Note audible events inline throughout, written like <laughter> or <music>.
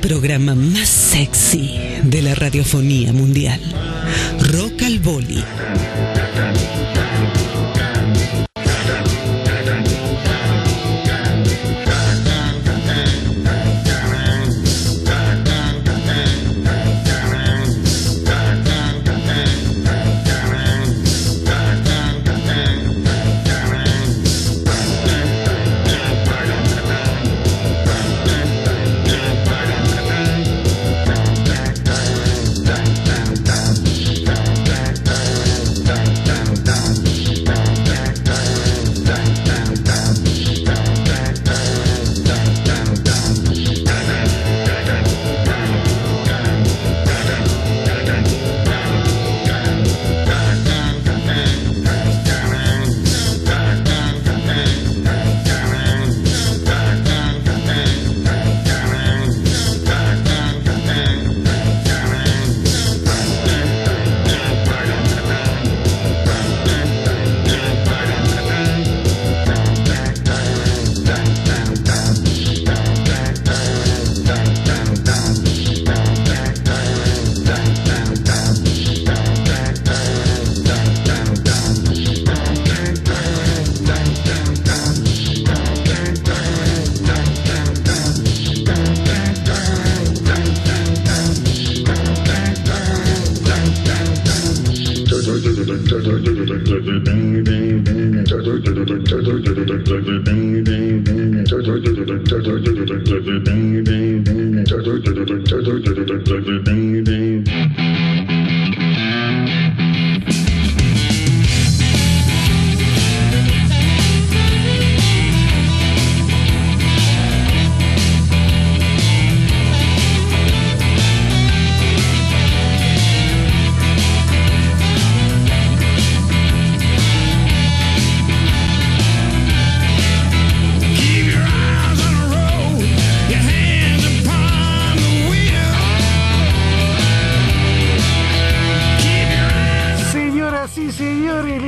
Programa más sexy de la radiofonía mundial. Rock al Boli.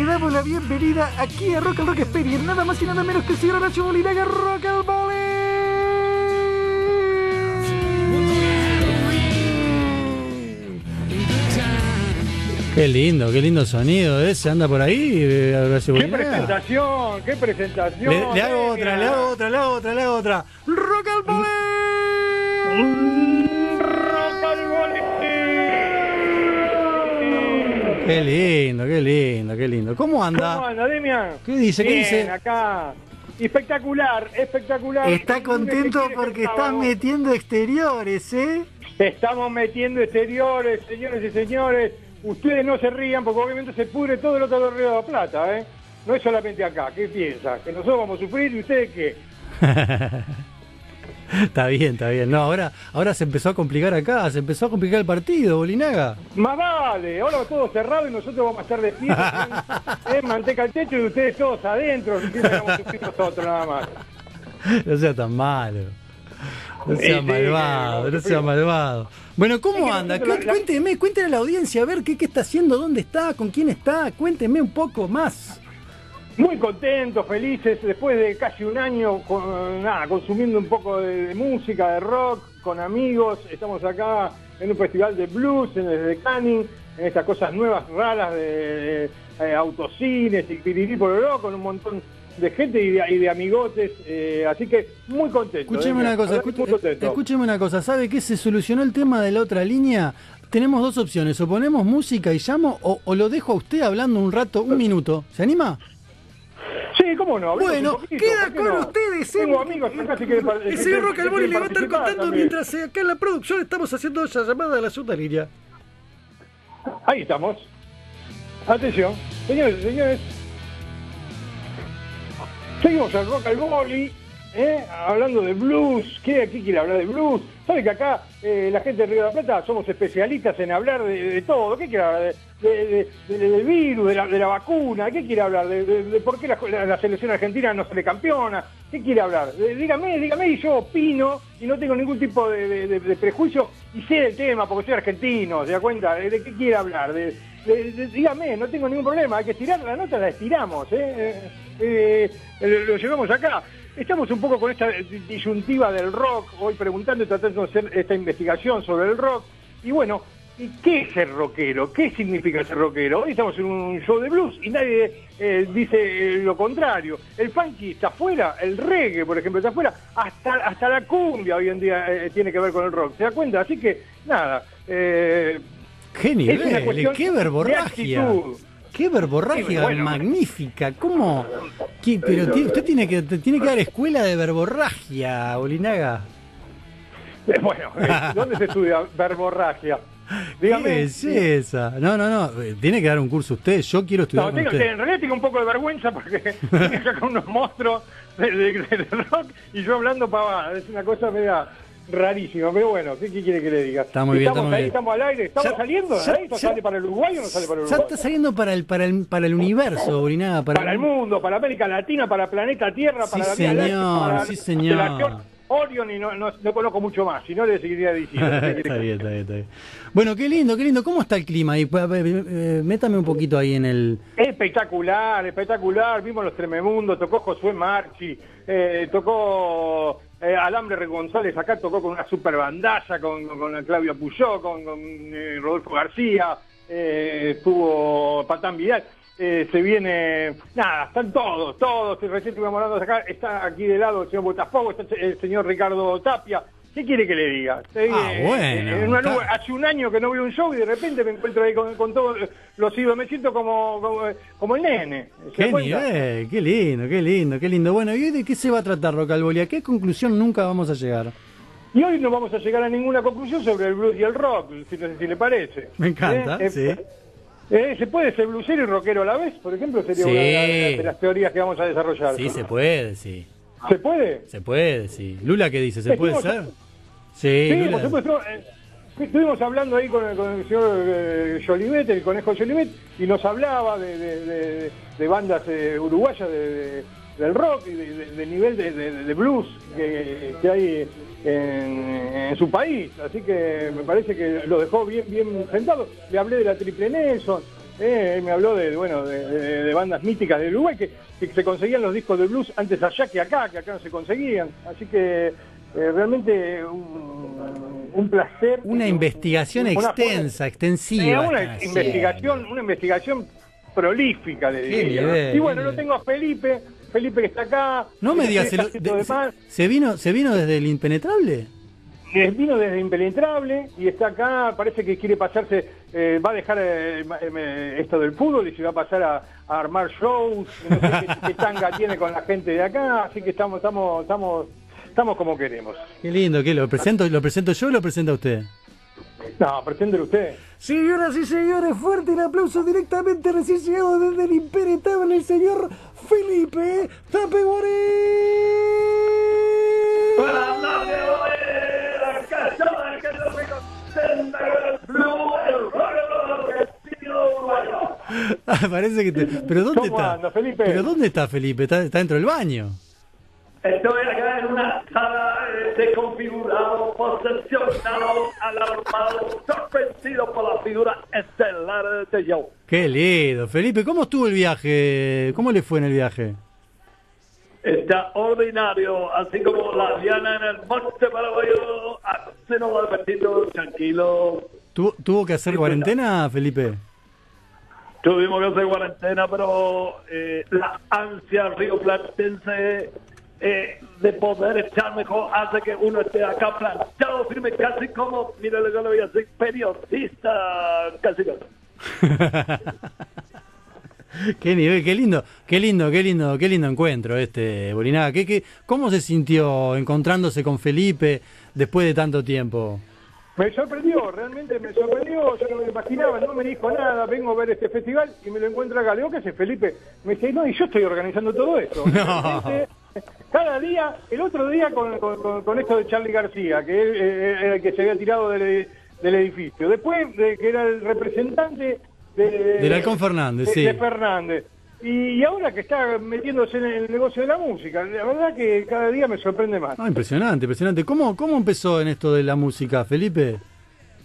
Le damos la bienvenida aquí a Rock al Rock Experience, nada más y nada menos que el señor Nacho Molinaga Rock al Qué lindo, qué lindo sonido ese. Anda por ahí, eh, Horacio ¡Qué Bolinaga. presentación! ¡Qué presentación! Le, le hago otra, le hago otra, le hago otra, le hago otra. Rock al Rock Qué lindo, qué lindo, qué lindo. ¿Cómo ¿Cómo anda? anda, Demian? ¿Qué dice? ¿Qué Bien, dice? acá. Espectacular, espectacular. Está contento porque estás metiendo exteriores, ¿eh? Estamos metiendo exteriores, señores y señores. Ustedes no se rían porque obviamente se pudre todo el otro lado de la Plata, ¿eh? No es solamente acá. ¿Qué piensa? ¿Que nosotros vamos a sufrir y ustedes qué? <laughs> <laughs> está bien, está bien. No, ahora, ahora se empezó a complicar acá, se empezó a complicar el partido, Bolinaga. Más vale, ahora todo cerrado y nosotros vamos a estar de fiesta, <laughs> en manteca al techo y ustedes todos adentro, nosotros nada más. No sea tan malo. No sea sí, malvado, no sea malvado. Bueno, ¿cómo anda? Cuénteme, cuéntele a la audiencia a ver qué, qué está haciendo, dónde está, con quién está. Cuénteme un poco más. Muy contentos, felices, después de casi un año con, nada, consumiendo un poco de, de música, de rock, con amigos. Estamos acá en un festival de blues, en el de Canning, en estas cosas nuevas, raras de, de, eh, autocines y pirirí por con un montón de gente y de, y de amigotes. eh, así que muy contento. Escúcheme ¿eh? una cosa, escúcheme una cosa. ¿Sabe qué? Se solucionó el tema de la otra línea. Tenemos dos opciones. O ponemos música y llamo o, o lo dejo a usted hablando un rato, un minuto. ¿Se anima? Cómo no. Bueno, poquito, queda ¿por qué con no? ustedes, ¿eh? Tengo amigos acá si quieren El señor quieren le va a estar contando también. mientras eh, acá en la producción estamos haciendo esa llamada de la segunda línea. Ahí estamos. Atención, señores y señores. Seguimos al rock al boli, ¿eh? hablando de blues. ¿Qué aquí quiere hablar de blues? ¿Sabe que acá eh, la gente de Río de la Plata somos especialistas en hablar de, todo? ¿Qué quiere hablar? De, de- de- de- del virus, de la, la vacuna. ¿Qué quiere hablar? De, por qué la, selección argentina no sale campeona. ¿Qué quiere hablar? Dígame, dígame y yo opino y no tengo ningún tipo de, prejuicio y sé del tema porque soy argentino, ¿se da cuenta? ¿De, qué quiere hablar? Dígame, no tengo ningún problema, hay que estirar la nota, la estiramos. Eh, eh, lo llevamos acá. Estamos un poco con esta disyuntiva del rock, hoy preguntando y tratando de hacer esta investigación sobre el rock. Y bueno, ¿y qué es ser rockero? ¿Qué significa ser rockero? Hoy estamos en un show de blues y nadie eh, dice eh, lo contrario. El funky está afuera, el reggae, por ejemplo, está afuera, hasta, hasta la cumbia hoy en día eh, tiene que ver con el rock, ¿se da cuenta? Así que, nada, eh, cuestión ¡Qué de verborragia! actitud. ¡Qué verborragia Sí, bueno. magnífica! ¿Cómo? ¿Qué- pero usted tiene que, tiene que dar escuela de verborragia, Bolinaga. Eh, Bueno, eh, ¿dónde se estudia verborragia? <laughs> ¡Qué Dígame. belleza! No, no, no. eh, Tiene que dar un curso usted. Yo quiero estudiar No, con tengo- usted. en realidad tengo un poco de vergüenza porque <laughs> tengo acá con unos monstruos de, de- de rock y yo hablando pavada. Es una cosa media rarísima, pero bueno, ¿qué, qué quiere que le diga? Está muy bien, Estamos está muy ahí, bien. estamos al aire, estamos Ya- saliendo ya- ¿eh? ¿Esto ya- sale para el Uruguay o no sale para el Ya Uruguay? está saliendo para el, para el, para el universo, Bolinaga. Para, Para el mundo, para América Latina, para Planeta Tierra, Sí, para la Vía Láctea, señor, para sí, la señor. Orion y no, no, no conozco mucho más, si no le seguiría diciendo. ¿Qué <laughs> quiere está bien, está bien, está bien. Bueno, qué lindo, qué lindo. ¿Cómo está el clima ahí? Eh, Métame un poquito ahí en el... Espectacular, espectacular. Vimos los Trememundos, tocó Josué Marchi, eh, tocó eh, Alambre González acá, tocó con una super bandaza, con, con, Claudio Puyó, con, con, eh, Rodolfo García, eh, estuvo Patán Vidal. Eh, se viene, nada, están todos, todos, recién estuvimos hablando de acá, está aquí de lado el señor Botafogo, está el señor Ricardo Tapia, ¿qué quiere que le diga? Ah, eh, bueno, en una está- nube- hace un año que no veo un show y de repente me encuentro ahí con, con todos los ídolos, me siento como, como, como el nene. ¿se ¡Qué nivel! ¡Qué lindo, qué lindo, qué lindo! Bueno, ¿y hoy de qué se va a tratar, Rocalboli? ¿A qué conclusión nunca vamos a llegar? Y hoy no vamos a llegar a ninguna conclusión sobre el blues y el rock, si, si le parece. Me encanta, Eh, eh, sí. Eh, ¿Se puede ser blusero y rockero a la vez? Por ejemplo, sería Sí. una de las, de las teorías que vamos a desarrollar. Sí, se puede, sí. ¿Se puede? Se puede, sí. Lula, ¿qué dice? ¿Se puede ser? Sí, Sí, Lula. por supuesto. eh, Estuvimos hablando ahí con el, con el señor eh, Jolivet, el conejo Jolivet, y nos hablaba de, de- de- bandas eh, uruguayas de- de- del rock y de, de- de nivel de, de- blues que, que hay en, en su país. Así que me parece que lo dejó bien bien sentado. Le hablé de la Triple Nelson, eh, me habló de bueno de, de- de bandas míticas de Uruguay que, que se conseguían los discos de blues antes allá que acá, que acá no se conseguían. Así que eh, realmente un, un placer. Una investigación Una extensa, Eh, extensiva. una investigación, una investigación prolífica, le diría. y bueno, qué lo tengo a Felipe, Felipe que está acá. No me que digas, se, lo- de- se- se vino, ¿se vino desde el impenetrable? Vino desde Impenetrable y está acá, parece que quiere pasarse, eh, va a dejar eh, ma- eh, esto del fútbol y se va a pasar a, a armar shows, no sé qué, qué tanga <laughs> tiene con la gente de acá, así que estamos, estamos, estamos, estamos como queremos. Qué lindo, ¿qué lo presento? ¿Lo presento yo o lo presenta usted? No, preséntelo usted. Señoras y señores, fuerte el aplauso directamente recién llegado desde el impenetrable el señor Felipe Tapeguarí. Buenas noches, la canción que no me contenta con el blue, el rock and roll, el estilo uruguayo. Ah, parece que te... ¿Pero dónde ¿Cómo está? anda, Felipe? ¿Pero dónde está Felipe? ¿Está, está dentro del baño? Estoy acá en una sala desconfigurado, posesionado, alarmado, sorprendido por la figura estelar de Tellón. Qué lindo. Felipe, ¿cómo estuvo el viaje? ¿Cómo le fue en el viaje? Extraordinario, así como la Diana en el monte paraguayo, así no va divertido, tranquilo. ¿Tuvo, ¿Tuvo que hacer cuarentena, Felipe? Tuvimos que hacer cuarentena, pero eh, la ansia rioplatense eh, de poder estar mejor hace que uno esté acá planchado, firme, casi como, mire lo que le voy a decir, periodista, casi casi. <laughs> qué nivel, qué lindo, qué lindo, qué lindo, qué lindo encuentro este, Bolinaga. ¿Qué, qué, ¿Cómo se sintió encontrándose con Felipe después de tanto tiempo? Me sorprendió, realmente me sorprendió, yo no me lo imaginaba, no me dijo nada, vengo a ver este festival y me lo encuentro acá. Le digo, ¿qué hace Felipe? Me dice, no, y yo estoy organizando todo esto. <laughs> No. Cada día, el otro día con, con- con- con esto de Charlie García, que él, eh, era el que se había tirado del, del edificio. Después, de que era el representante de, Del Halcón Fernández, de- sí. de Fernández. Y, ahora que está metiéndose en el negocio de la música, la verdad que cada día me sorprende más. Ah, impresionante, impresionante. ¿Cómo, ¿Cómo empezó en esto de la música, Felipe?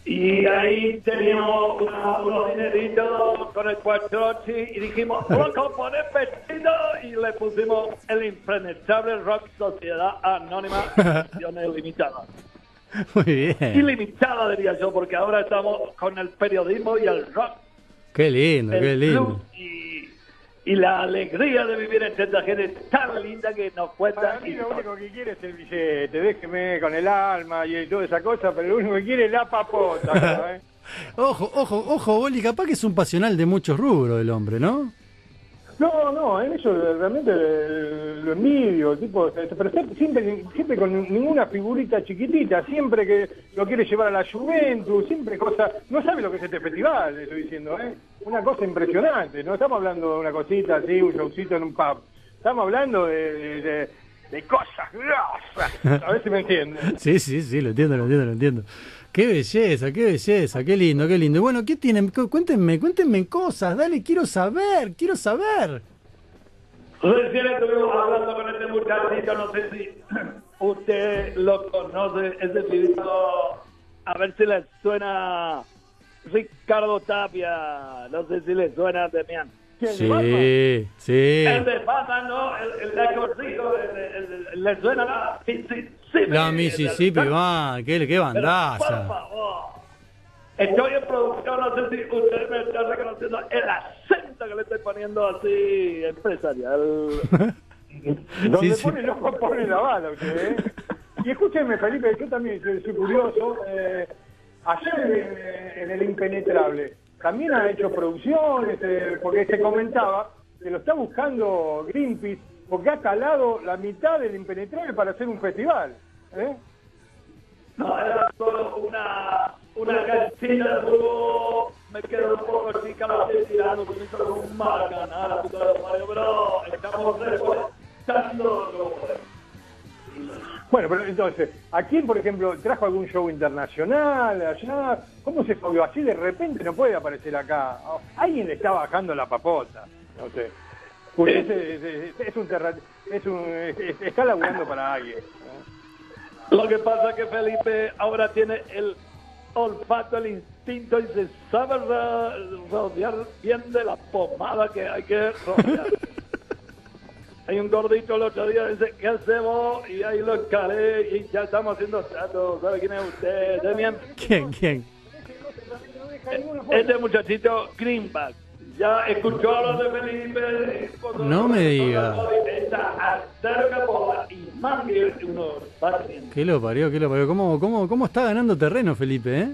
Y ahí teníamos una- unos dineritos con el cuatrochi y dijimos, <laughs> vamos a poner vestido y le pusimos el impenetrable Rock Sociedad Anónima <laughs> Ediciones Limitadas. Muy bien. Ilimitada diría yo, porque ahora estamos con el periodismo y el rock, Qué lindo, el qué lindo. y, y la alegría de vivir entre esta gente tan linda que nos cuenta. Para mí lo único que quiere es el billete, déjeme con el alma y toda esa cosa, pero lo único que quiere es la papota. <laughs> ¿no, eh? Ojo, ojo, ojo, Boli, capaz que es un pasional de muchos rubros el hombre, ¿no? No, no, en eso realmente lo envidio, tipo, este, pero siempre, siempre con ninguna figurita chiquitita, siempre que lo quiere llevar a la Juventus, siempre cosa, no sabe lo que es este festival, estoy diciendo, ¿eh? Una cosa impresionante, no estamos hablando de una cosita así, un showcito en un pub, estamos hablando de, de, de- de cosas grosas, a ver si me entienden. <laughs> Sí, sí, sí, lo entiendo, lo entiendo, lo entiendo. Qué belleza, qué belleza, qué lindo, qué lindo. Bueno, ¿qué tienen? Cu- Cuéntenme, cuéntenme cosas, dale, quiero saber, quiero saber. Recién estuvimos hablando con este muchachito, no sé si <clears throat> usted lo conoce, ese pibito, a ver si le suena Ricardo Tapia, no sé si le suena Demian. Sí, sí. El de Batman, ¿no? El, el el, el- le suena la Mississippi. La Mississippi, va, qué, qué bandaza. favor. Estoy en producción, no sé si usted me está reconociendo el acento que le estoy poniendo así empresarial. <laughs> Donde Sí, sí. pone el ojo pone la bala ¿eh? Y escúcheme, Felipe, yo también soy, soy curioso. Eh, ayer en, en El Impenetrable, también ha hecho producciones, eh, porque se comentaba que lo está buscando Greenpeace, porque ha calado la mitad del Impenetrable para hacer un festival. ¿eh? No, era solo una, una canchita. Me quedo un poco la estoy tirando, con un maracana, la puta de Mario, pero estamos recolectando. Bueno, pero entonces, ¿a quién, por ejemplo, trajo algún show internacional allá? ¿Cómo se movió? Así de repente no puede aparecer acá. Alguien le está bajando la papota, no sé. Porque ese- ese- ese- es un terra- es un es- está laburando para alguien. ¿no? Lo que pasa es que Felipe ahora tiene el olfato, el instinto y se sabe ro- rodear bien de la pomada que hay que rodear. <laughs> hay un gordito el otro día dice, ¿qué hacemos? Y ahí lo encaré y ya estamos haciendo tratos. ¿Sabe quién es usted? Demian? ¿Quién, quién? Este muchachito Greenback. Ya escuchó hablar de Felipe. No me diga. ¿Qué lo parió, qué lo parió? ¿Cómo, cómo, cómo está ganando terreno, Felipe, eh?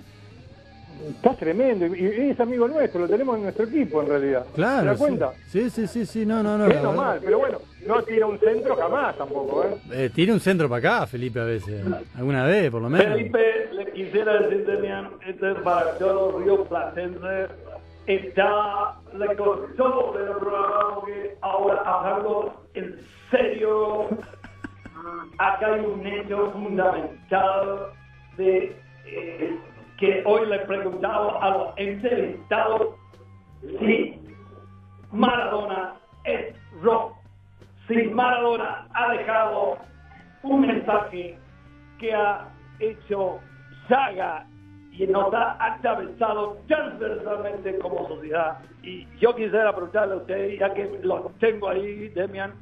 Está tremendo. Y y es amigo nuestro, lo tenemos en nuestro equipo en realidad. Claro. ¿Te das cuenta? Sí, sí, sí, sí, no, no, no. Menos la verdad. mal, pero bueno, no tira un centro jamás tampoco, ¿eh? Eh, tire un centro para acá, Felipe, a veces. Alguna vez, por lo menos. Felipe, le quisiera decir, Demian, este para todo Río Platense está, le costó del programa porque ahora hablando en serio, acá hay un hecho fundamental de eh, que hoy le preguntaba a los entrevistados si Maradona es rock, si Maradona ha dejado un mensaje que ha hecho saga y nos ha atravesado transversalmente como sociedad. Y yo quisiera preguntarle a usted, ya que lo tengo ahí, Demian,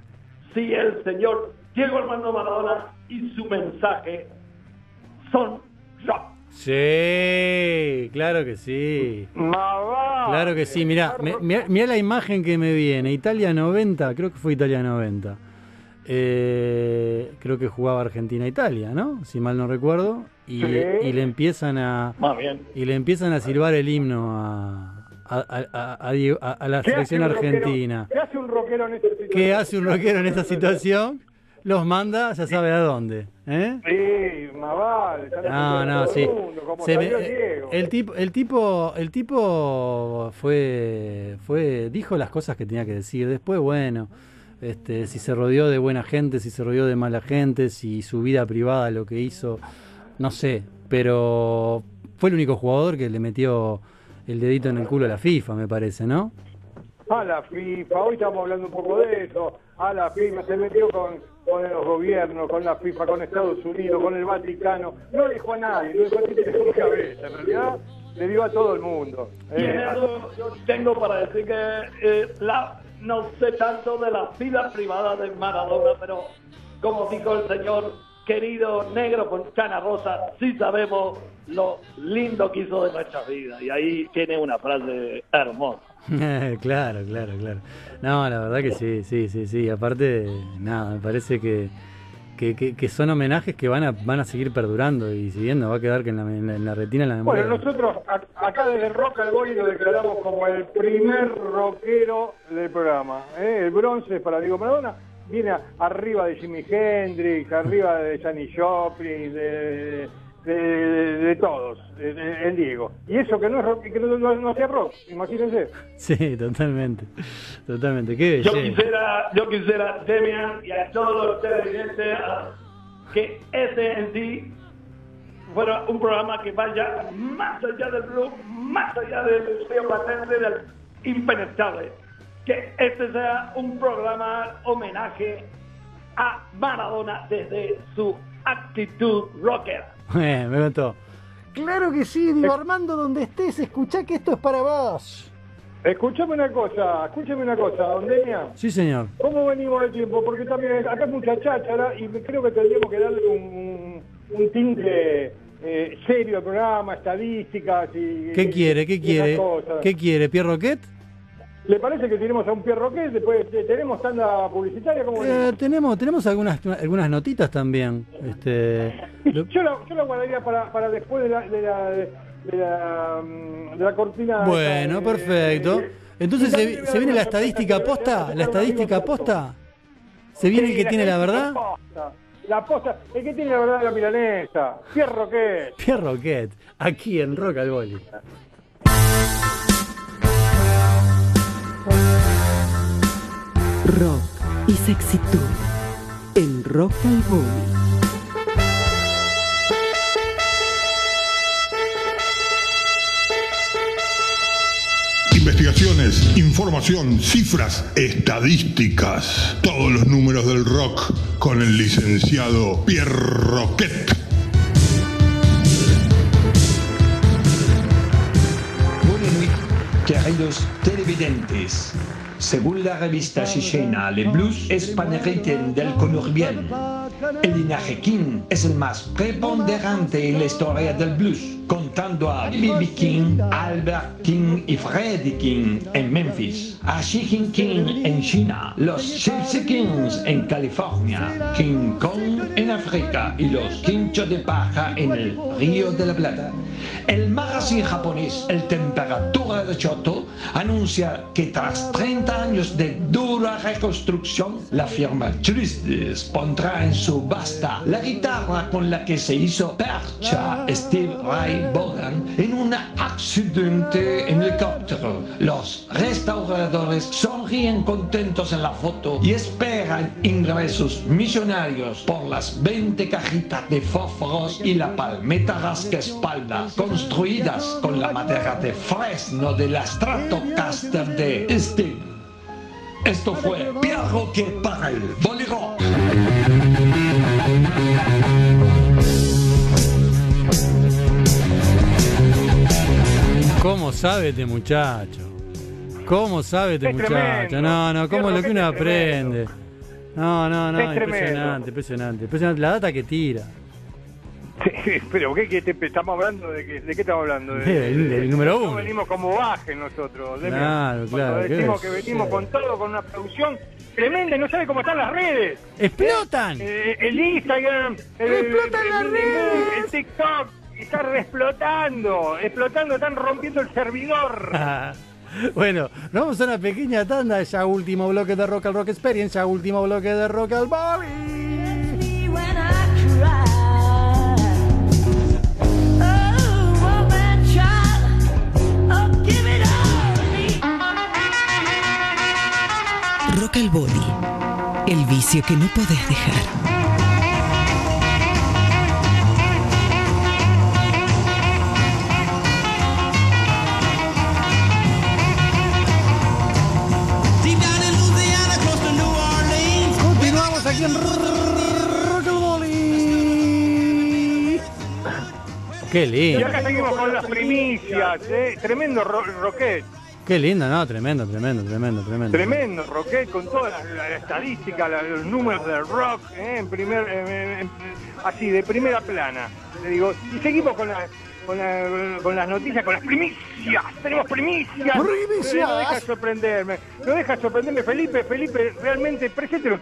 si el señor Diego Armando Maradona y su mensaje son rock. Sí, claro que sí. Claro que sí, mirá, mirá, mirá la imagen que me viene. Italia 90, creo que fue Italia 90. Eh, creo que jugaba Argentina-Italia, ¿no? Si mal no recuerdo. Y, Sí. y le empiezan a Más bien. y le empiezan a silbar el himno a, a, la ¿Qué hace selección argentina. ¿Qué hace un rockero en esta situación? ¿Qué hace un rockero en esta situación? Los manda, ya sabe a dónde. ¿eh? Sí, más vale. No, no, sí. el mundo, como Se salió me- Diego. el tipo, el tipo, el tipo fue, fue, dijo las cosas que tenía que decir. Después, bueno, este, si se rodeó de buena gente, si se rodeó de mala gente, si su vida privada lo que hizo, no sé. Pero fue el único jugador que le metió el dedito en el culo a la FIFA, me parece, ¿no? A la FIFA, hoy estamos hablando un poco de eso, a la FIFA, se metió con, con los gobiernos, con la FIFA, con Estados Unidos, con el Vaticano, no le dijo a nadie, no dijo a nadie cabeza, en realidad le dio a todo el mundo. Y en Eh, eso yo tengo para decir que eh, la, no sé tanto de la vida privada de Maradona, pero como dijo el señor querido negro con cana rosa, sí sabemos lo lindo que hizo de nuestra vida. Y ahí tiene una frase hermosa. <laughs> claro, claro, claro. No, la verdad que sí, sí, sí, sí. Aparte, nada, me parece que, que, que- que son homenajes que van a, van a seguir perdurando y siguiendo, va a quedar que en la, en la- en la retina, en la memoria. Bueno, nosotros a- acá desde Rock al Boy lo declaramos como el primer rockero del programa. ¿eh? El bronce para Diego Maradona viene arriba de Jimi Hendrix, arriba de Janis Joplin, de, de, todos, el Diego. Y eso que no es rock, que no, no, no sea rock, imagínense. Sí, totalmente. Totalmente. Qué Yo quisiera, yo quisiera, Demian, y a todos los televidentes, que ese en sí fuera un programa que vaya más allá del blog, más allá del río patente, del impenetrable. Que este sea un programa homenaje a Maradona desde su actitud rockera. <laughs> Eh, me gustó. Claro que sí, Diego Armando, donde estés, escuchá que esto es para vos. Escúchame una cosa, escúchame una cosa, don Demian. Sí, señor. ¿Cómo venimos de tiempo? Porque también acá es mucha cháchara y creo que tendríamos que darle un, un tinte eh, serio al programa, estadísticas y... ¿Qué quiere? ¿Qué quiere? ¿Qué quiere? ¿Pierre Roquet? ¿Le parece que tenemos a un Pierre Roquet? Después eh, tenemos tanda publicitaria como Eh, tenemos, tenemos algunas, algunas notitas también. Este, <laughs> lo- yo, la, yo la guardaría para, para después de la, de la, de la, mm, de la cortina. Bueno, eh, perfecto. Entonces y se, se viene la estadística posta, la estadística posta. ¿Se viene el que tiene la verdad? La posta, el que tiene la verdad es la milanesa. Pierre Roquet. Pierre Roquet, aquí en Rock al Boli. Rock y sexitud en Rock al Boli. Investigaciones, información, cifras, estadísticas. Todos los números del rock con el licenciado Pierre Roquet. Buenas noches, queridos televidentes. Según la revista chilena Le Blues, es panegiten del conurbien. El linaje King es el más preponderante en la historia del blues, contando a B.B. King, Albert King y Freddie King en Memphis, a King King en China, los Gypsy Kings en California, King Kong en África y los Quincho de Paja en el Río de la Plata. El magazine japonés El Temperatura de Choto anuncia que tras 30 años de dura reconstrucción, la firma Tristes pondrá en subasta la guitarra con la que se hizo percha Steve Ray Vaughan en un accidente en helicóptero. Los restauradores sonríen contentos en la foto y esperan ingresos millonarios por las 20 cajitas de fósforos y la palmeta rascaespalda construidas con la madera de fresno de la Stratocaster de Steve. Esto fue Pierre Roquet para el Bolero. ¿Cómo sabe este muchacho? ¿Cómo sabe este Es muchacho? tremendo. No, no, ¿cómo Pierre lo que uno es aprende? No, no, no, Es impresionante, impresionante, impresionante. La data que tira. Sí, pero ¿qué, qué te- estamos hablando? ¿De qué, de qué estamos hablando? De, Del- del número no uno. venimos como baje nosotros. Claro, claro, decimos que venimos con todo, con una producción tremenda y no sabe cómo están las redes. ¡Explotan! Eh, el Instagram, el, ¡Explotan el- las redes! el TikTok, está explotando, explotando, están rompiendo el servidor. Bueno, nos vamos a una pequeña tanda, ya último bloque de Rock al Rock Experience, ya último bloque de Rock to me. Rock al Boli. El vicio que no podés dejar. Qué Y lindo, acá seguimos con las primicias, ¿eh? Tremendo ro rocket. qué lindo, no, tremendo, tremendo, tremendo, tremendo. Tremendo rocket con toda la, la estadística, la- los números del rock, ¿eh? en primer, en- en- así, de primera plana. Le digo, y seguimos con las con, la- con las noticias, con las primicias. Tenemos primicias. Primicias. Eh, No deja sorprenderme. No deja sorprenderme, Felipe. Felipe, realmente, preséntelo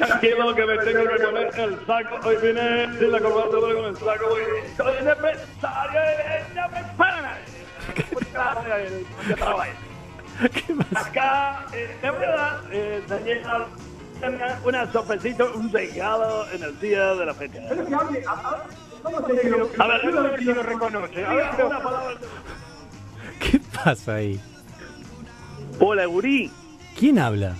usted. Tranquilo que me tengo que poner el saco. Hoy vine sin la corbata, pero con el saco. Hoy soy nadie. Yo trabajo. Acá, eh, de verdad, eh, Daniel, una- una sorpresita, un regalo en el día de la fecha. A ver, lo, lo reconoce. A ver, una palabra. ¿Qué pasa ahí? Hola, gurí. ¿Quién habla?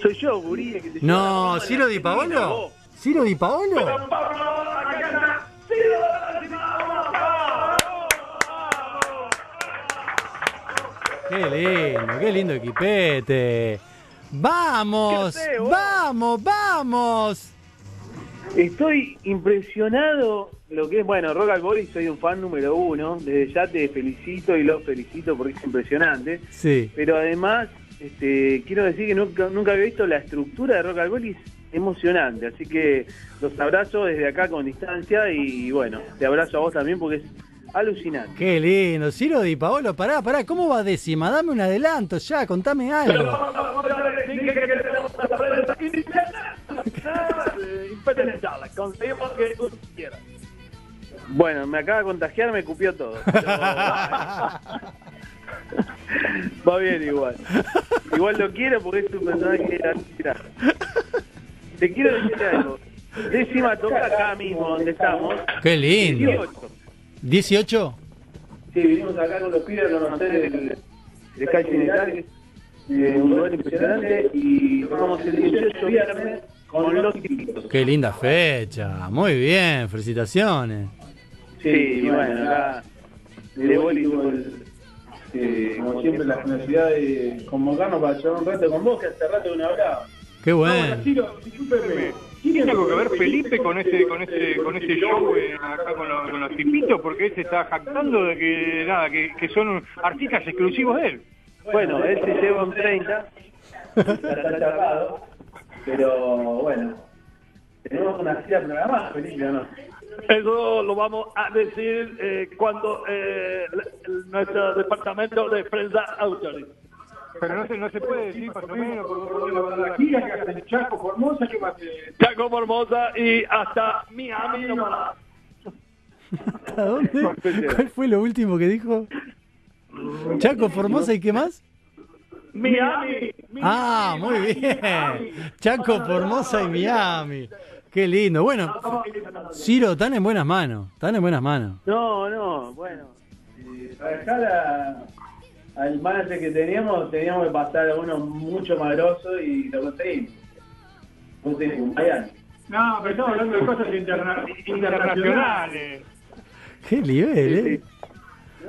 Soy yo, gurí. que No, Ciro Di Paolo. ¿Ciro Di Paolo? Vamos, acá está. Ciro Argentina, vamos. Qué lindo, qué lindo equipete. ¡Vamos! ¿Qué haces, vos? ¡Vamos, vamos! Estoy impresionado lo que es, bueno, Rock al Boli soy un fan número uno, desde ya te felicito y los felicito porque es impresionante, Sí. pero además este, quiero decir que nunca, nunca había visto la estructura de Rock emocionante, así que los abrazo desde acá con distancia y bueno, te abrazo a vos también porque es alucinante. Qué lindo. Ciro Di Paolo, pará, pará, ¿cómo va décima? Dame un adelanto ya, contame algo. Conseguimos que. Bueno, me acaba de contagiar, me cupió todo. pero- Va bien igual. Igual lo quiero porque es un personaje. Te quiero decir algo. Décima toca acá mismo donde estamos. Qué lindo. 18. ¿18? Sí, vinimos acá con los pibes a conocer el, el que es eh, un lugar impresionante, y vamos el 18 viernes con los chiquitos. Qué linda fecha. Muy bien, felicitaciones. Sí, y bueno, acá de boli eh, como siempre la generosidad de convocarnos para charlar un rato con vos, que hace rato que no hablaba. Qué bueno. Ciro, discúlpeme. ¿Tiene algo que ver Felipe con ese con ese con ese show eh, acá con, los- con los tipitos? Porque él se está jactando de que nada que, que son artistas exclusivos de él. Bueno, él se lleva un 30, está chapado, pero bueno, tenemos una gira programada, Felipe, ¿o no? Eso lo vamos a decir eh, cuando eh, el- el- nuestro departamento de prensa autorice. Pero no se no se puede decir más o menos por la, la gira que hace el Chaco Formosa que va. Chaco Formosa y hasta Miami no para. ¿A dónde? ¿Cuál fue lo último que dijo? Chaco, Formosa y qué más? Miami. Ah, muy bien. Chaco, Formosa y Miami. Qué lindo. Bueno, Ciro, están en buenas manos. Están en buenas manos. No, no, bueno, eh, para dejar a- al manager que teníamos, teníamos que pasar a uno mucho más grosso y lo conseguimos. No, pero estamos hablando de cosas interna- <laughs> internacionales. Qué nivel, ¿eh?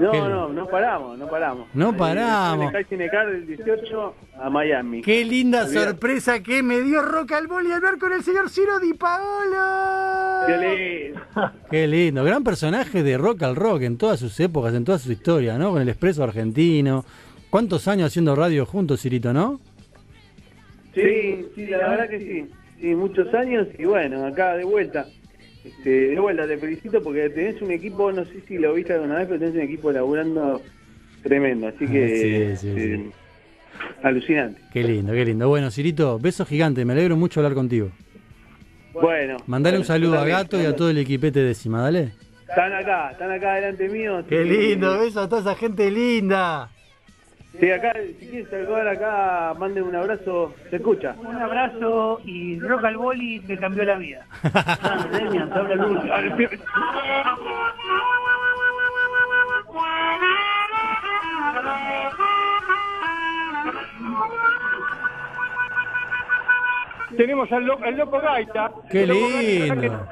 No, Qué no, no paramos, no paramos. No paramos. Sky Cinecar del 18 a Miami. Qué linda sorpresa que me dio Roca al Boli al ver con el señor Ciro Di Paolo. Qué lindo. <laughs> Qué lindo, gran personaje de rock al rock en todas sus épocas, en toda su historia, ¿no? Con el expreso argentino. ¿Cuántos años haciendo radio juntos, Cirito, no? Sí, sí, la verdad que sí. Sí, muchos años y bueno, acá de vuelta. Este, de vuelta, te felicito porque tenés un equipo, no sé si lo viste alguna vez, pero tenés un equipo laburando tremendo, así que Sí, sí, sí. eh, alucinante. Qué lindo, qué lindo. Bueno, Cirito, beso gigante, me alegro mucho hablar contigo. Bueno, Mandale un saludo a. Gato y a todo el equipete décima, dale. Están acá, están acá delante mío. Qué que- lindo, beso a toda esa gente linda. Sí, acá, si quieres saludar acá, manden un abrazo, se escucha. Un abrazo y Rock al Boli me cambió la vida. Tenemos al, lo- al loco Gaita. Qué El Loco Gaita, lindo.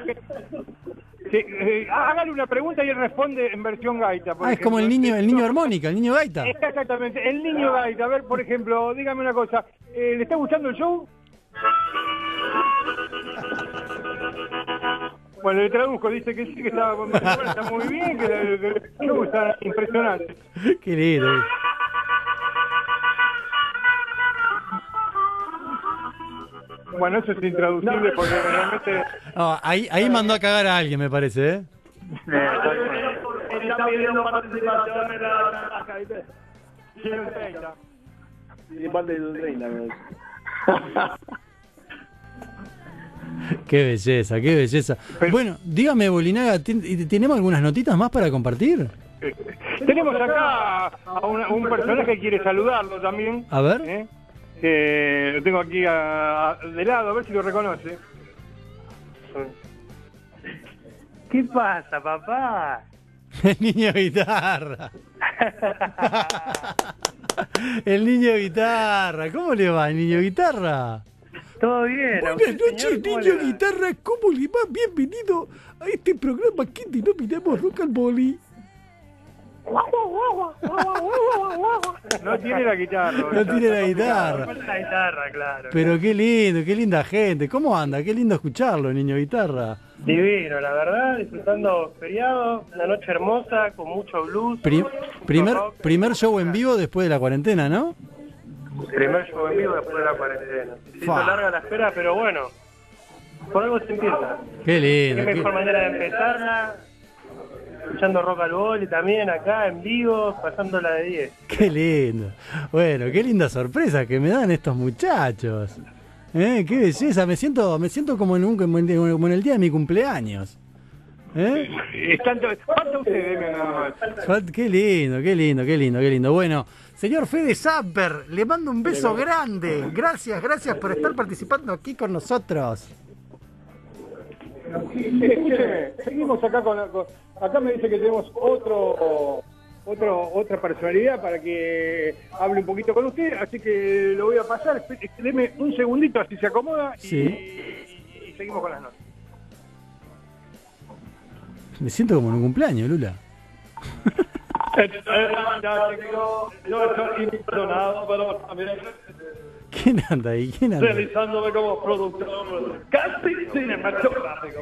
Hágale una pregunta y él responde en versión gaita. Ah, es como el niño, el niño armónica, el niño gaita. Exactamente, el niño gaita. A ver, por ejemplo, dígame una cosa. Eh, ¿Le está gustando el show? Bueno, le traduzco, dice que sí, que estaba está muy bien, que le gusta, impresionante. <laughs> Qué lindo. Bueno, eso es intraducible porque realmente... No, ahí, ahí mandó a cagar a alguien, me parece, ¿eh? Está pidiendo participación en la, la caída. Y parte de reina, me dice. Qué belleza, qué belleza. Bueno, dígame, Bolinaga, ¿ten- ¿tenemos algunas notitas más para compartir? Tenemos acá a un, un personaje que quiere saludarlo también. A ver. ¿eh? Que lo tengo aquí a- a- de lado, a ver si lo reconoce. ¿Qué pasa, papá? <laughs> El niño guitarra. <laughs> El niño guitarra. ¿Cómo le va el niño guitarra? ¿Todo bien? ¿A Buenas noches, niño guitarra. ¿Cómo le va? Bienvenido a este programa que denominamos Rock and Boli. No tiene la guitarra. No tiene la guitarra. Falta la guitarra, claro. Pero qué lindo, qué linda gente. ¿Cómo anda? Qué lindo escucharlo, niño guitarra. Divino, la verdad, disfrutando feriado, una noche hermosa, con mucho blues. Pri- primer, rock. primer show en vivo después de la cuarentena, ¿no? Primer show en vivo después de la cuarentena. Se hizo larga la espera, pero bueno, por algo se empieza. Qué lindo. Qué qué- mejor manera de empezarla, escuchando rock al bol y también acá en vivo, pasándola de 10. <laughs> Qué lindo. Bueno, qué linda sorpresa que me dan estos muchachos. ¿Eh? Qué belleza. Me siento, me siento como en, un, como en como en el día de mi cumpleaños. ¿Eh? Están to- falta usted, Demian, nada más. Fat- Qué lindo, qué lindo, qué lindo, qué lindo. Bueno, señor Fede Zapper, le mando un beso grande. Gracias, gracias por estar participando aquí con nosotros. Escúcheme, seguimos acá con, con- acá me dice que tenemos otro otro otra personalidad para que hable un poquito con usted, así que lo voy a pasar, deme un segundito así se acomoda y, Sí. y- y seguimos con las notas. Me siento como en un cumpleaños, Lula. Yo estoy impresionado, pero también ¿Quién anda ahí? ¿Quién anda? realizándome como productor casi cinematográfico.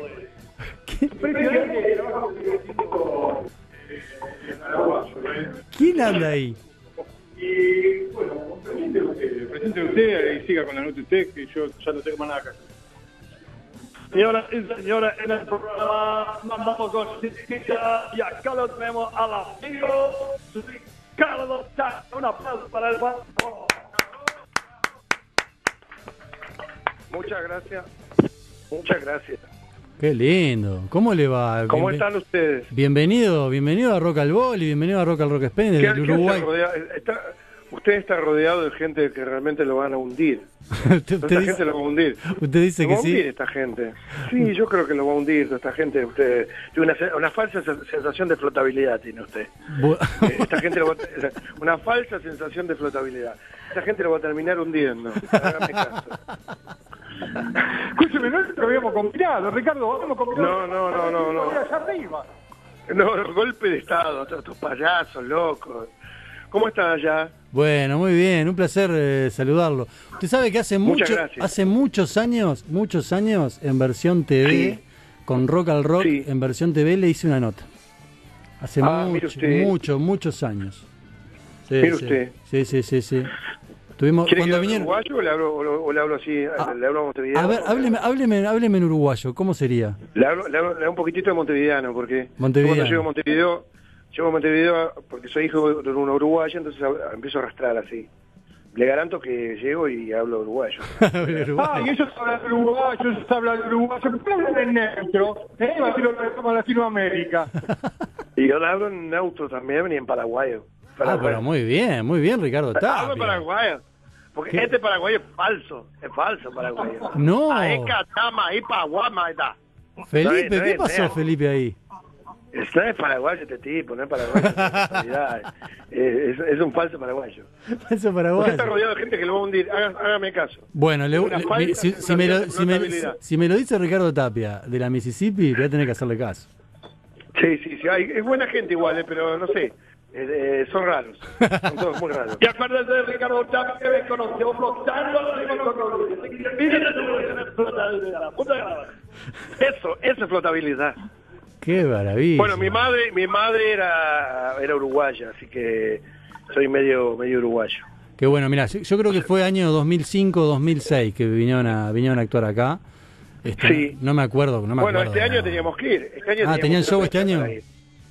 ¿Quién anda ahí? Y bueno, presente usted, presente usted y siga con la nota usted, que yo ya no tengo más nada que hacer. Señoras y señores, en el programa mandamos con chiquita y acá lo tenemos al amigo Ricardo Chá. Un aplauso para el banco. Muchas gracias. Muchas gracias. Qué lindo. ¿Cómo le va? ¿Cómo Bienven- están ustedes? Bienvenido, bienvenido a Rock al Bol y bienvenido a Rock al Rock Spain ¿Qué- desde qué el hace Uruguay. está- usted está rodeado de gente que realmente lo van a hundir. <laughs> usted, Esta usted gente dice, lo va a hundir. usted dice Lo que va a hundir esta gente. Sí, yo creo que lo va a hundir toda esta gente. Usted tiene una, falsa se- sensación de flotabilidad tiene usted. Eh, Esta gente lo va a- una falsa sensación de flotabilidad. Esta gente lo va a terminar hundiendo. Hágame caso. <laughs> <laughs> Escúcheme, no lo habíamos combinado, Ricardo, habíamos combinado. No, no, no, no, no. Allá arriba. No, golpe de estado, todos estos payasos locos. ¿Cómo están allá? Bueno, muy bien, un placer eh, saludarlo. Usted sabe que hace mucho, hace muchos años, muchos años en versión TV, Sí. con Rock al Rock, Sí. en versión TV le hice una nota. Hace Ah, mucho, muchos, muchos años. Sí, Mire sí. usted. Sí, sí, sí, sí. Tuvimos, ¿Quiere cuando vinieron. uruguayo o le hablo, o le hablo así? Ah, ¿Le hablo montevideano? A ver, hábleme, hábleme, hábleme en uruguayo, ¿cómo sería? Le hablo, le hablo- le hablo un poquitito de montevideano, porque Montevideano. cuando llego a Montevideo, llego a Montevideo porque soy hijo de una uruguaya, entonces empiezo a arrastrar así. Le garanto que llego y hablo uruguayo. <laughs> Ah, y ellos hablan uruguayo, ellos hablan uruguayo, ¿por qué hablan en neutro? ¿Eh? Latinoamérica. <laughs> y yo le hablo en neutro también y en paraguayo. Ah, pero muy bien, muy bien, Ricardo Tapia. paraguayo. Porque ¿Qué? este paraguayo es falso, es falso paraguayo. No. Ahí catama, ahí paguama, está. Felipe, ¿qué pasó. Felipe, ahí? Es- No es paraguayo este tipo, no es paraguayo. realidad. <laughs> Eh, es, es un falso paraguayo. <laughs> Usted paraguayo. está rodeado de gente que lo va a hundir. Hágame caso. Bueno, le- le- falsa mi- si, si me lo, sensación si, me, de flotabilidad. si me lo dice Ricardo Tapia de la Mississippi, voy a tener que hacerle caso. Sí, sí, sí. hay- es buena gente igual, eh, pero no sé. Eh, eh, son raros. Son todos muy raros. <laughs> Y acuérdate de Ricardo Chávez que me conoció flotando Eso, eso es flotabilidad. Qué maravilla. Bueno, mi madre, mi madre era, era uruguaya, así que soy medio, medio uruguayo. Qué bueno, mira, yo, creo que fue año 2005 2006 que vinieron a, vinieron a actuar acá. Este, Sí. No me acuerdo, no me bueno, acuerdo. este año nada. teníamos que ir. Este año Ah, ¿tenían show ir este año?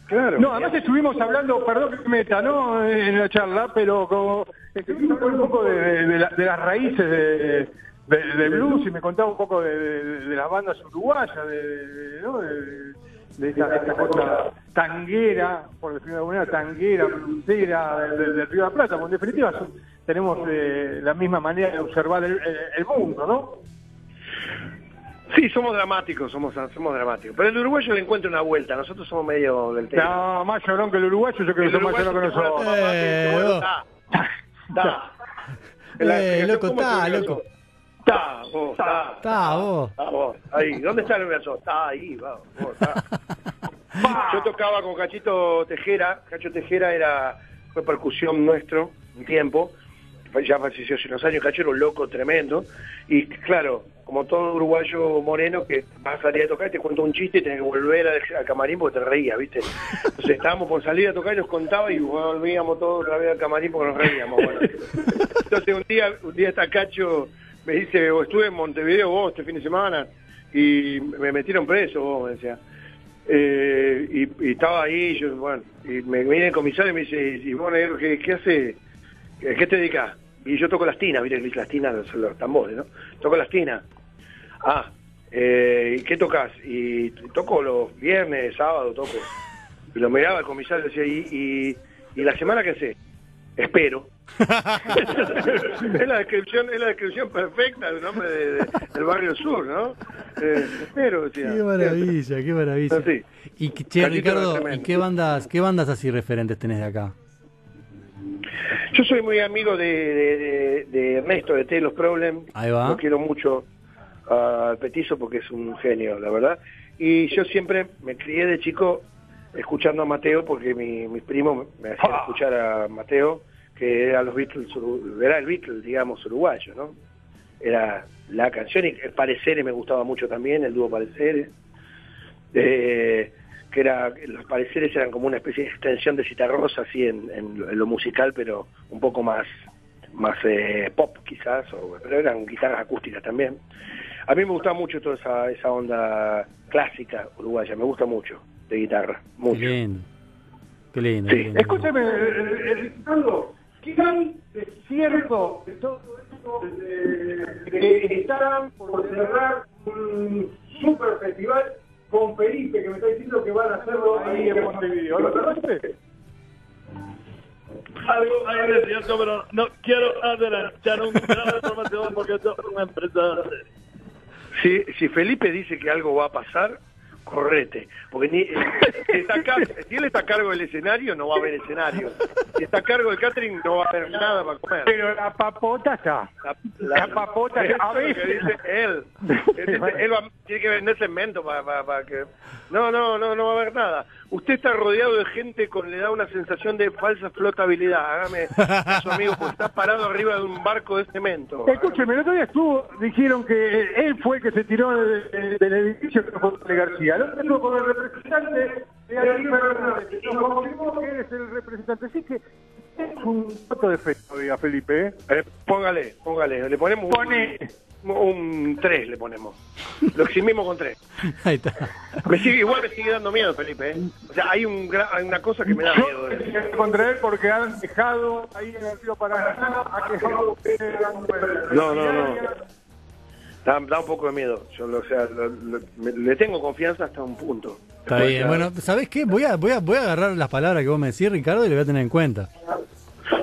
Claro. No, además estuvimos hablando, perdón que me meta, ¿no? En la charla, pero como estuvimos un poco de, de- de la- de las raíces de, de- blues y me contaba un poco de, las bandas uruguayas, de, ¿no? de, esta, esta cosa tanguera, por decirlo de alguna manera, tanguera, blusera del, Río de la Plata, porque en definitiva tenemos eh, la misma manera de observar el mundo, ¿no? Sí, somos dramáticos, somos, somos dramáticos. Pero el uruguayo le encuentra una vuelta, nosotros somos medio del tema. No, más llorón que el uruguayo, yo creo que más uruguayo llorón que nosotros. Eh, está, está. <laughs> Eh, loco, ¿cómo está, loco. Está, vos, está. Está, vos. Está, vos. Ahí, ¿dónde está el universo? Está ahí, va, vos, está. <laughs> Yo tocaba con Cachito Tejera, Cacho Tejera era, fue percusión nuestro un tiempo, ya falleció hace unos años, Cacho era un loco tremendo, y claro, como todo uruguayo moreno que vas a salir a tocar te cuenta un chiste y tenés que volver al, camarín porque te reías, ¿viste? Entonces estábamos por salir a tocar y nos contaba y volvíamos todos otra vez al camarín porque nos reíamos. Bueno. Entonces un día, un día está Cacho, me dice, "Vos estuve en Montevideo vos este fin de semana y me metieron preso, vos, me decía. Eh, y, y estaba ahí, yo, bueno, y me viene el comisario y me dice, y vos, negro, ¿qué, qué hace? ¿Qué qué te dedicas? Y yo toco las tinas, ¿viste? Las tinas son los tambores, ¿no? Toco las tinas. Ah, eh, ¿y qué tocas? Y toco los viernes, sábado, toco. Y lo miraba el comisario y decía, ¿y, y, y la semana qué sé? Espero. <laughs> es la descripción, es la descripción perfecta del nombre de- de- del barrio sur, ¿no? Eh, espero, decía. Qué maravilla, qué maravilla. Sí. Y que- che, Ricardo, ¿y qué bandas, qué bandas así referentes tenés de acá? Yo soy muy amigo de, de, de- de Ernesto de Telos Problem. Ahí va. Lo quiero mucho al petizo porque es un genio, la verdad. Y yo siempre me crié de chico escuchando a Mateo porque mi, mis primos me hacían Ah. escuchar a Mateo, que era los Beatles, era el Beatles, digamos, uruguayo, ¿no? Era la canción y el Pareceres me gustaba mucho también, el dúo Pareceres. Eh, que era los pareceres eran como una especie de extensión de Citarrosa así en, en lo- en lo musical pero un poco más más eh, pop quizás o- pero eran guitarras acústicas también a mí me gusta mucho toda esa, esa onda clásica uruguaya me gusta mucho de guitarra Qué mucho lindo. Qué lindo. Sí. qué lindo. Escúchame, eh, eh, Ricardo, ¿qué hay de cierto de todo esto de que están por cerrar un super festival con Felipe, que me está diciendo que van a hacerlo ahí en Montevideo? ¿Lo conoces? Algo hay de cierto, pero no quiero adelantar un gran información porque esto es una empresa si, si Felipe dice que algo va a pasar correte porque ni, <laughs> si, está acá- si él está a cargo del escenario no va a haber escenario si está a cargo del catering no va a haber nada para comer Pero la papota está. La, La papota Eso a que dice él. <laughs> Él, dice- él va- tiene que vender cemento para, que... No, no, no, no va a haber nada. Usted está rodeado de gente con le da una sensación de falsa flotabilidad. Hágame caso, amigo, porque está parado arriba de un barco de cemento. Escúcheme, el otro día estuvo, dijeron que él fue el que se tiró del, edificio de García. Otro estuvo con el representante de Fernández, que el representante. Así que un voto de fe todavía, Felipe. ¿eh? Eh, póngale, póngale. Le ponemos Pone. un, un 3, le ponemos. Lo eximimos con 3. Ahí está. Me sigue, igual me sigue dando miedo, Felipe. ¿eh? O sea, hay, un hay una cosa que me da miedo. Yo contra él porque han dejado ahí en el río Paraná, ha quejado No, no, no. Da, da un poco de miedo. Yo, o sea, lo- lo- me- le tengo confianza hasta un punto. Está bien. Bueno, ¿sabés qué? Voy a, voy, a, voy a agarrar las palabras que vos me decís, Ricardo, y lo voy a tener en cuenta.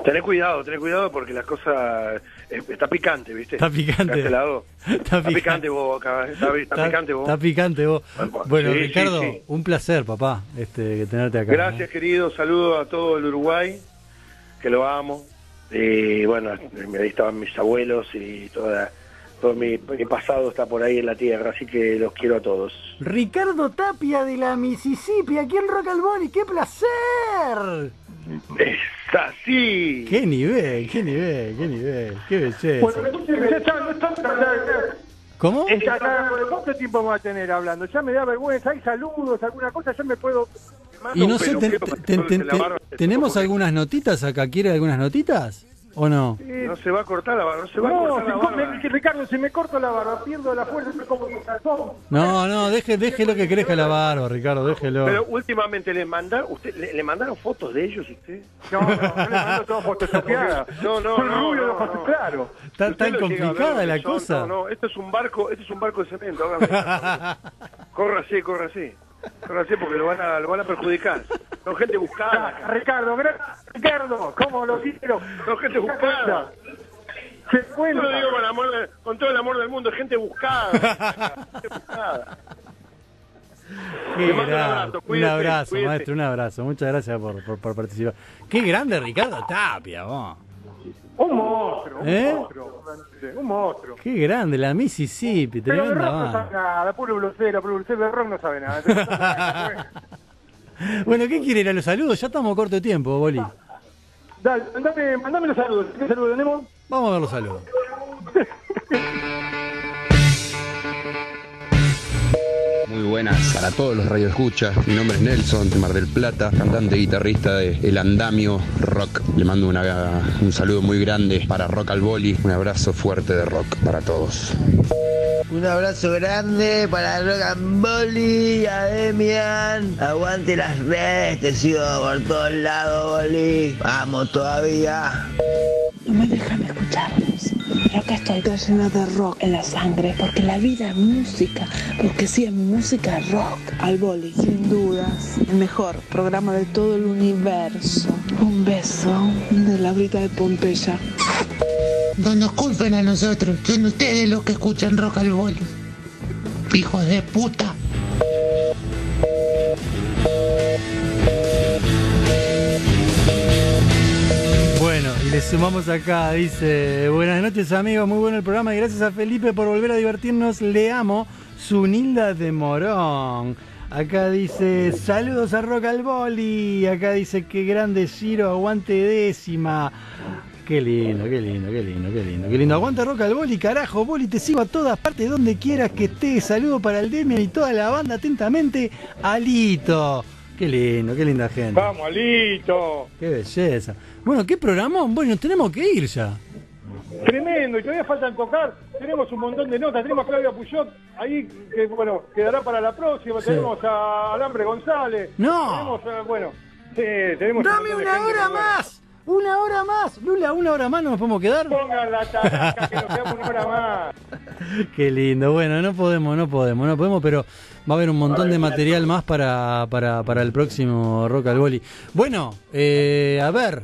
Tené cuidado, tené cuidado porque la cosa eh, está picante, ¿viste? Está picante. Este lado. <laughs> Está Está picante. vos acá, está, está picante vos. Está picante vos. Bueno, Sí, sí, Ricardo, sí. un placer, papá, este, que tenerte acá. Gracias, querido. Saludos a todo el Uruguay, que lo amo. Y bueno, ahí estaban mis abuelos y toda, todo mi, mi pasado está por ahí en la tierra, así que los quiero a todos. Ricardo Tapia de la Mississippi, aquí en Rock al Boni, ¡qué placer! Es así. Qué nivel, qué nivel, qué nivel, qué belleza. Bueno, ¿Cómo? ¿Cuánto tiempo vamos a tener hablando? Ya me da vergüenza, hay saludos, alguna cosa, ya me puedo... Y no sé, ten- ¿tenemos algunas notitas acá? ¿Quiere algunas notitas? ¿O no? No se va a cortar la barba, no se va a cortar la barba. me- Ricardo, si me corto la barba, pierdo la fuerza, me como un calzón. No, no, deje, déjelo que crezca la barba, Ricardo, déjelo. Pero últimamente le mandaron, usted, le, le mandaron fotos de ellos usted. No, no, no le. No, no, Soy no, rubio de no, no. claros. Está tan complicada la son, cosa. No, no, esto es un barco, esto es un barco de cemento. hágame. Córrase. Córrase porque lo van a, lo van a perjudicar. Son gente buscada. Ah, Ricardo, Ricardo, ¿cómo lo quiero? Son gente buscada. Se Yo cuenta. lo digo con, amor de- con todo el amor del mundo, gente buscada. Gente buscada. Qué un grande. abrazo, Un abrazo, maestro, un abrazo. Muchas gracias por, por, por participar. Qué grande Ricardo Tapia, vos. Un monstruo, un ¿Eh? monstruo. Un monstruo. Qué grande, la Mississippi, Pero de rock no sabe nada, puro blusero, puro blusero de rock no sabe nada. <laughs> Bueno, ¿qué quiere ir a los saludos? Ya estamos corto de tiempo, Boli. Dale, mandame, mandame los saludos. ¿Qué saludos tenemos? Vamos a ver los saludos. <laughs> Muy buenas para todos los radioescuchas. Mi nombre es Nelson de Mar del Plata, cantante y guitarrista de El Andamio Rock. Le mando un saludo muy grande para Rock al Boli. Un abrazo fuerte de rock para todos. Un abrazo grande para Rock and Boli, a Demian. Aguante las redes, te sigo por todos lados, Boli. Vamos todavía. Pero acá estoy llena de rock en la sangre. Porque la vida es música. Porque si es música, rock. Al boli, sin dudas. El mejor programa de todo el universo. Un beso de la brita de Pompeya. No nos culpen a nosotros, son ustedes los que escuchan rock al boli. Hijos de puta. Le sumamos acá, dice, buenas noches amigos, muy bueno el programa y gracias a Felipe por volver a divertirnos, le amo, Sunilda de Morón. Acá dice, saludos a Rock al Boli, acá dice, qué grande Giro, aguante décima. Qué lindo, qué lindo, qué lindo, qué lindo, qué lindo. Aguanta Rock al Boli, carajo, Boli, te sigo a todas partes, donde quieras que estés. Saludo para el Demian y toda la banda, atentamente, Alito. Qué lindo, qué linda gente. Vamos, Alito. Qué belleza. Bueno, ¿qué programón? Bueno, tenemos que ir ya. Tremendo, y todavía faltan tocar. Tenemos un montón de notas. Tenemos a Claudia Puyot ahí, que bueno, quedará para la próxima. Sí. Tenemos a Alambre González. No. Tenemos, eh, bueno, sí, tenemos. ¡Dame una hora más! ¡Una hora más! Lula, una hora más, ¿no nos podemos quedar? Pongan la taca, que nos quedamos una hora más. <laughs> Qué lindo. Bueno, no podemos, no podemos, no podemos, pero va a haber un montón de material más para, para, para el próximo Rock al Boli. Bueno, eh, a ver.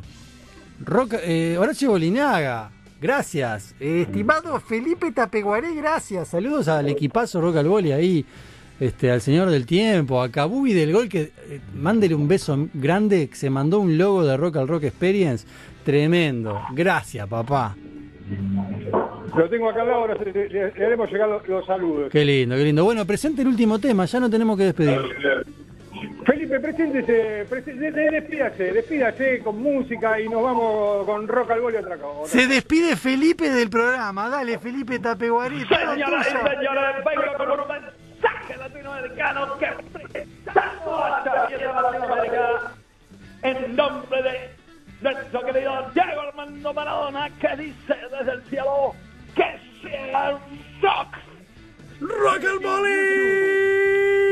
Rock, eh, Horacio Bolinaga, gracias. Eh, estimado Felipe Tapeguaré, gracias. Saludos al equipazo Rock al Boli ahí. Este, al señor del tiempo, a Kabubi del Gol, que eh, mándele un beso grande, que se mandó un logo de Rock al Rock Experience. Tremendo. Gracias, papá. Lo tengo acá al lado, ahora le, le- le haremos llegar los, los saludos. Qué lindo, qué lindo. Bueno, presente el último tema, ya no tenemos que despedir. Felipe, preséntese, de- despídase, despídase con música y nos vamos con rock al boli otra cosa. Se despide Felipe del programa. Dale, Felipe Tapeguarí. Señoras y señores, vengo con un mensaje latinoamericano que presentamos a la fiesta latinoamericana en nombre de nuestro querido Diego Armando Maradona que dice desde el cielo que sea rock. Rock al boli.